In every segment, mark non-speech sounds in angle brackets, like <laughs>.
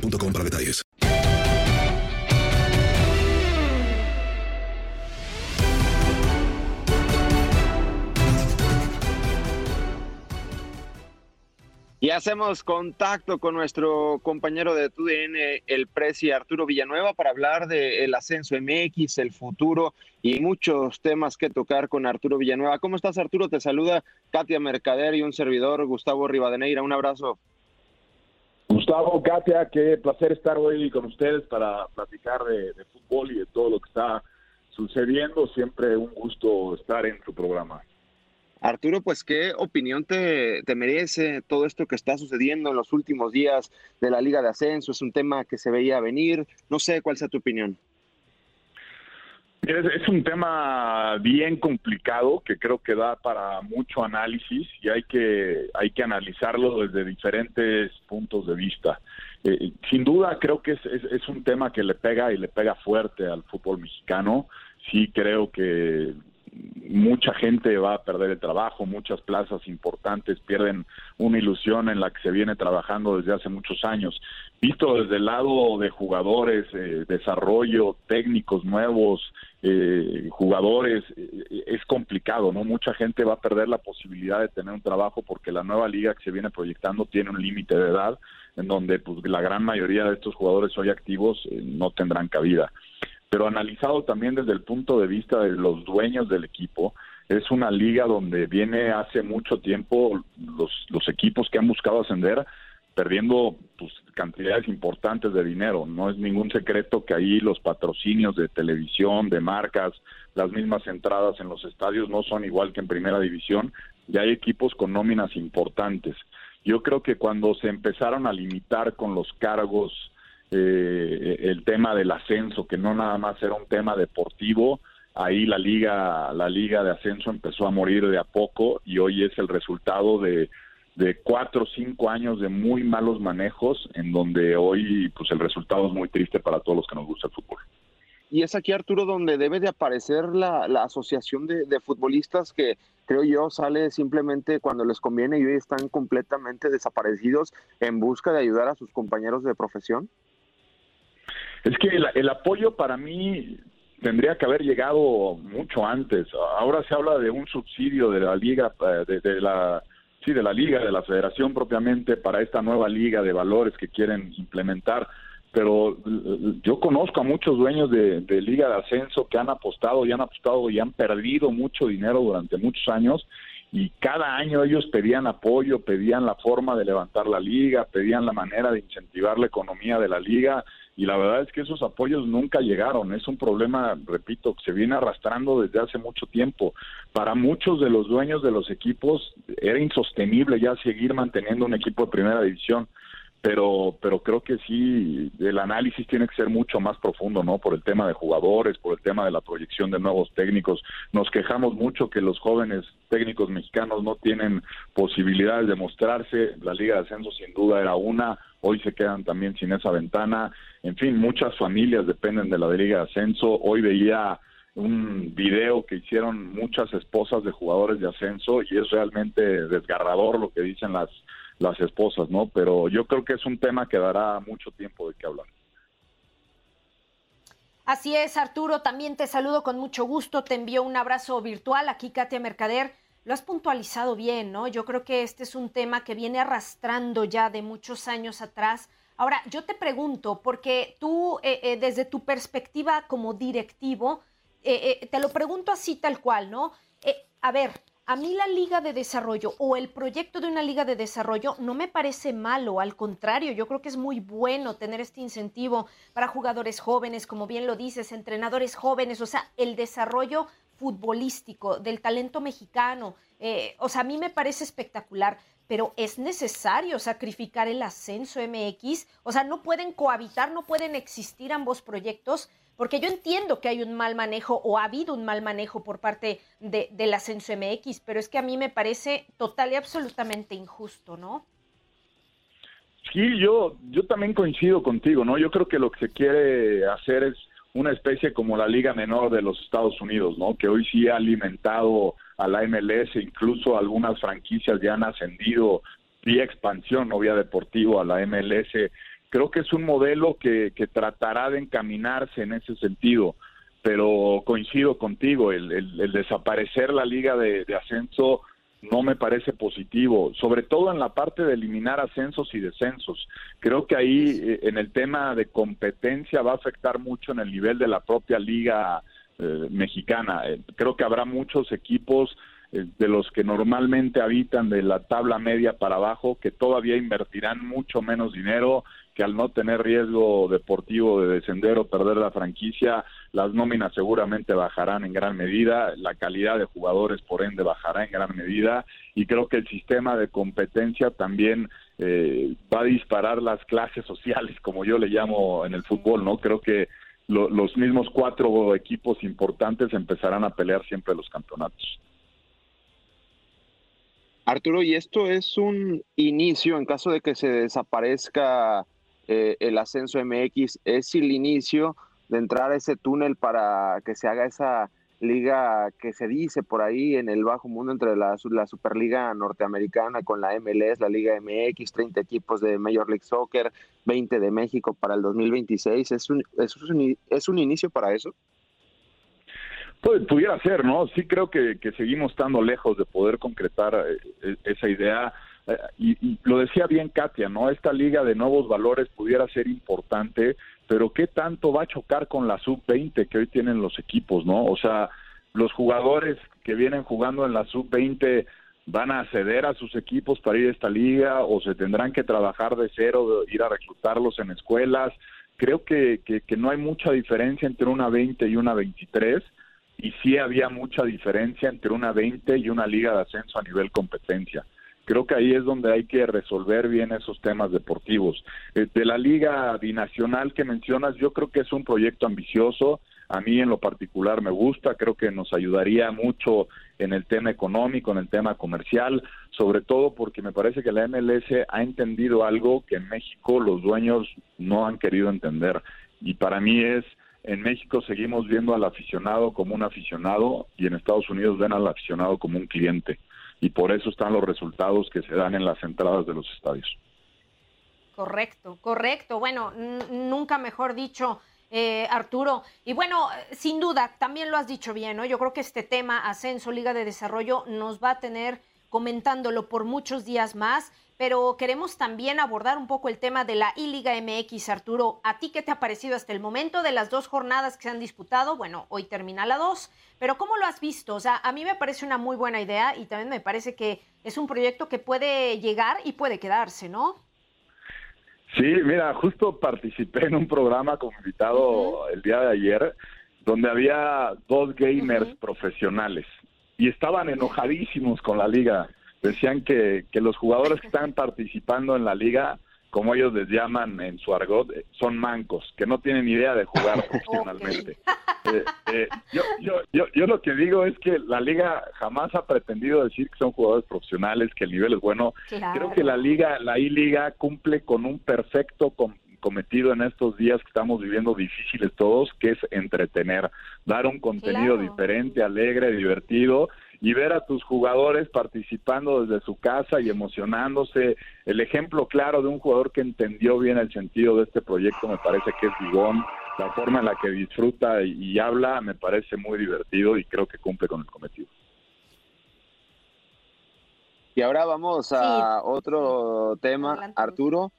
para detalles. Y hacemos contacto con nuestro compañero de TUDN, el Presi Arturo Villanueva, para hablar del ascenso MX, el futuro y muchos temas que tocar con Arturo Villanueva. ¿Cómo estás, Arturo? Te saluda Katia Mercader y un servidor, Gustavo Rivadeneira. Un abrazo. Gustavo, Katia, qué placer estar hoy con ustedes para platicar de, de fútbol y de todo lo que está sucediendo. Siempre un gusto estar en su programa. Arturo, pues, ¿qué opinión te, te, merece todo esto que está sucediendo en los últimos días de la Liga de Ascenso? Es un tema que se veía venir. No sé cuál sea tu opinión. Es, un tema bien complicado que creo que da para mucho análisis y hay que, hay que analizarlo desde diferentes puntos de vista. Eh, sin duda creo que es, es un tema que le pega y le pega fuerte al fútbol mexicano. Sí creo que mucha gente va a perder el trabajo, muchas plazas importantes pierden una ilusión en la que se viene trabajando desde hace muchos años. Visto desde el lado de jugadores, eh, desarrollo, técnicos nuevos, eh, jugadores, eh, es complicado, ¿no? Mucha gente va a perder la posibilidad de tener un trabajo porque la nueva liga que se viene proyectando tiene un límite de edad en donde pues, la gran mayoría de estos jugadores hoy activos no tendrán cabida pero analizado también desde el punto de vista de los dueños del equipo, es una liga donde viene hace mucho tiempo los, equipos que han buscado ascender perdiendo pues, cantidades importantes de dinero. No es ningún secreto que ahí los patrocinios de televisión, de marcas, las mismas entradas en los estadios no son igual que en primera división y hay equipos con nóminas importantes. Yo creo que cuando se empezaron a limitar con los cargos eh, el tema del ascenso, que no nada más era un tema deportivo, ahí la liga, la liga de ascenso empezó a morir de a poco y hoy es el resultado de, de cuatro o cinco años de muy malos manejos, en donde hoy pues el resultado es muy triste para todos los que nos gusta el fútbol. Y es aquí, Arturo, donde debe de aparecer la, la asociación de, de, futbolistas que creo yo sale simplemente cuando les conviene y hoy están completamente desaparecidos en busca de ayudar a sus compañeros de profesión. Es que el, el, apoyo para mí tendría que haber llegado mucho antes. Ahora se habla de un subsidio de la liga, de, de, la sí de la liga, de la federación propiamente para esta nueva liga de valores que quieren implementar. Pero yo conozco a muchos dueños de, de liga de ascenso que han apostado y han apostado y han perdido mucho dinero durante muchos años y cada año ellos pedían apoyo, pedían la forma de levantar la liga, pedían la manera de incentivar la economía de la liga y la verdad es que esos apoyos nunca llegaron. Es un problema, repito, que se viene arrastrando desde hace mucho tiempo. Para muchos de los dueños de los equipos era insostenible ya seguir manteniendo un equipo de primera división pero pero creo que sí el análisis tiene que ser mucho más profundo no por el tema de jugadores por el tema de la proyección de nuevos técnicos. Nos quejamos mucho que los jóvenes técnicos mexicanos no tienen posibilidades de mostrarse. La liga de ascenso sin duda era una. Hoy se quedan también sin esa ventana. En fin muchas familias dependen de la liga de ascenso. Hoy veía un video que hicieron muchas esposas de jugadores de ascenso y es realmente desgarrador lo que dicen las las esposas, ¿no? Pero yo creo que es un tema que dará mucho tiempo de qué hablar. Así es, Arturo, también te saludo con mucho gusto, te envío un abrazo virtual, aquí Katia Mercader, lo has puntualizado bien, ¿no? Yo creo que este es un tema que viene arrastrando ya de muchos años atrás. Ahora, yo te pregunto, porque tú, eh, eh, desde tu perspectiva como directivo, eh, te lo pregunto así tal cual, ¿no? a ver, a mí la liga de desarrollo o el proyecto de una liga de desarrollo no me parece malo, al contrario, yo creo que es muy bueno tener este incentivo para jugadores jóvenes, como bien lo dices, entrenadores jóvenes, o sea, el desarrollo futbolístico del talento mexicano, eh, o sea, a mí me parece espectacular, pero es necesario sacrificar el ascenso MX, o sea, no pueden cohabitar, no pueden existir ambos proyectos porque yo entiendo que hay un mal manejo o ha habido un mal manejo por parte de, del ascenso MX, pero es que a mí me parece total y absolutamente injusto, ¿no? Sí, yo, yo también coincido contigo, ¿no? Yo creo que lo que se quiere hacer es una especie como la Liga Menor de los Estados Unidos, ¿no? Que hoy sí ha alimentado a la MLS, incluso algunas franquicias ya han ascendido vía expansión, no vía deportivo, a la MLS creo que es un modelo que, que tratará de encaminarse en ese sentido, pero coincido contigo, el, el, desaparecer la liga de, ascenso no me parece positivo, sobre todo en la parte de eliminar ascensos y descensos. Creo que ahí eh, en el tema de competencia va a afectar mucho en el nivel de la propia liga eh, mexicana. Eh, creo que habrá muchos equipos de los que normalmente habitan de la tabla media para abajo que todavía invertirán mucho menos dinero que al no tener riesgo deportivo de descender o perder la franquicia, las nóminas seguramente bajarán en gran medida, la calidad de jugadores por ende bajará en gran medida y creo que el sistema de competencia también eh, va a disparar las clases sociales, como yo le llamo en el fútbol, ¿no? Creo que los mismos cuatro equipos importantes empezarán a pelear siempre los campeonatos. Arturo, y esto es un inicio en caso de que se desaparezca eh, el ascenso MX es el inicio de entrar a ese túnel para que se haga esa liga que se dice por ahí en el bajo mundo entre la, la Superliga Norteamericana con la MLS, la Liga MX, 30 equipos de Major League Soccer, 20 de México para el 2026. ¿Es un, es un, inicio para eso? Pues, pudiera ser, ¿no? Sí creo que, seguimos estando lejos de poder concretar eh, esa idea eh, y, lo decía bien Katia, ¿no? Esta liga de nuevos valores pudiera ser importante, pero ¿qué tanto va a chocar con la sub-20 que hoy tienen los equipos, ¿no? O sea, los jugadores que vienen jugando en la sub-20 van a ceder a sus equipos para ir a esta liga o se tendrán que trabajar de cero, ir a reclutarlos en escuelas. Creo que, que, que no hay mucha diferencia entre una 20 y una 23 y sí había mucha diferencia entre una 20 y una liga de ascenso a nivel competencia creo que ahí es donde hay que resolver bien esos temas deportivos. Eh, de la liga binacional que mencionas, yo creo que es un proyecto ambicioso, a mí en lo particular me gusta, creo que nos ayudaría mucho en el tema económico, en el tema comercial, sobre todo porque me parece que la MLS ha entendido algo que en México los dueños no han querido entender. Y para mí es en México seguimos viendo al aficionado como un aficionado y en Estados Unidos ven al aficionado como un cliente y por eso están los resultados que se dan en las entradas de los estadios. Correcto, correcto. Bueno, nunca mejor dicho. Eh, Arturo. Y bueno, sin duda, también lo has dicho bien, ¿no? Yo creo que este tema, ascenso, Liga de Desarrollo, nos va a tener comentándolo por muchos días más pero queremos también abordar un poco el tema de la I-Liga MX, Arturo. ¿A ti qué te ha parecido hasta el momento de las dos jornadas que se han disputado? Bueno, hoy termina la dos, pero ¿cómo lo has visto? O sea, a mí me parece una muy buena idea y también me parece que es un proyecto que puede llegar y puede quedarse, ¿no? Sí, mira, justo participé en un programa como invitado el día de ayer donde había dos gamers profesionales y estaban enojadísimos con la liga. Decían que, que los jugadores que están participando en la liga, como ellos les llaman en su argot, eh, son mancos, que no tienen idea de jugar <laughs> <laughs> profesionalmente. Eh, eh, yo, yo, yo, yo lo que digo es que la liga jamás ha pretendido decir que son jugadores profesionales, que el nivel es bueno. Creo que la liga, la I-Liga cumple con un perfecto com- cometido en estos días que estamos viviendo difíciles todos, que es entretener, dar un contenido Claro. diferente, alegre, divertido y ver a tus jugadores participando desde su casa y emocionándose. El ejemplo claro de un jugador que entendió bien el sentido de este proyecto me parece que es Bigón. La forma en la que disfruta y, habla me parece muy divertido y creo que cumple con el cometido. Y ahora vamos a otro tema, Arturo,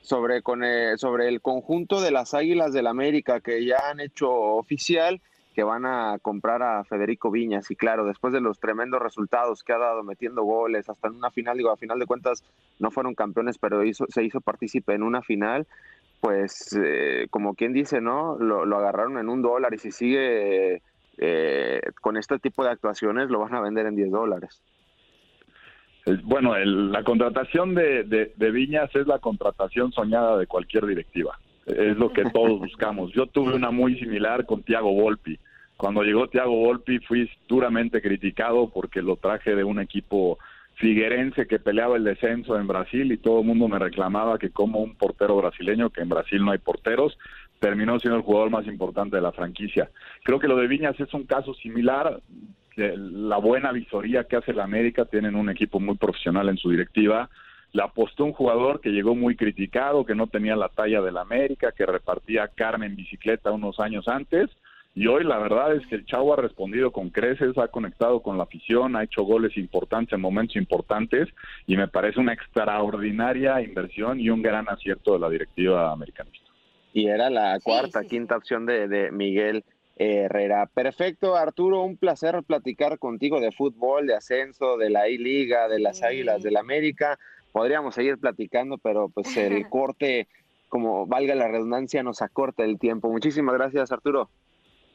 sobre, con el, sobre el conjunto de las Águilas del América que ya han hecho oficial que van a comprar a Federico Viñas. Y claro, después de los tremendos resultados que ha dado metiendo goles, hasta en una final, digo, a final de cuentas no fueron campeones, pero se hizo partícipe en una final, pues eh, como quien dice, ¿no? Lo, agarraron en un dólar y si sigue eh, con este tipo de actuaciones lo van a vender en 10 dólares. El- Bueno, el- la contratación de Viñas es la contratación soñada de cualquier directiva. Es lo que todos buscamos. Yo tuve una muy similar con Tiago Volpi. Cuando llegó Tiago Volpi fui duramente criticado porque lo traje de un equipo figuerense que peleaba el descenso en Brasil y todo el mundo me reclamaba que como un portero brasileño, que en Brasil no hay porteros, terminó siendo el jugador más importante de la franquicia. Creo que lo de Viñas es un caso similar. La buena visoría que hace la América, tienen un equipo muy profesional en su directiva. Le apostó un jugador que llegó muy criticado, que no tenía la talla del América, que repartía carne en bicicleta unos años antes. Y hoy la verdad es que el Chavo ha respondido con creces, ha conectado con la afición, ha hecho goles importantes en momentos importantes y me parece una extraordinaria inversión y un gran acierto de la directiva americanista. Y era la cuarta, quinta opción de, de Miguel Herrera. Perfecto, Arturo, un placer platicar contigo de fútbol, de ascenso, de la I-Liga, de las Águilas del América. Podríamos seguir platicando, pero pues el <laughs> corte, como valga la redundancia, nos acorta el tiempo. Muchísimas gracias, Arturo.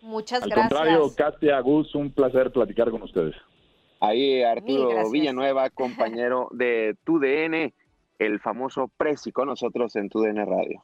Muchas Al gracias. contrario, Katia, Gus, un placer platicar con ustedes. Ahí Arturo. Villanueva, <laughs> compañero de TUDN, el famoso Prezi con nosotros en TUDN Radio.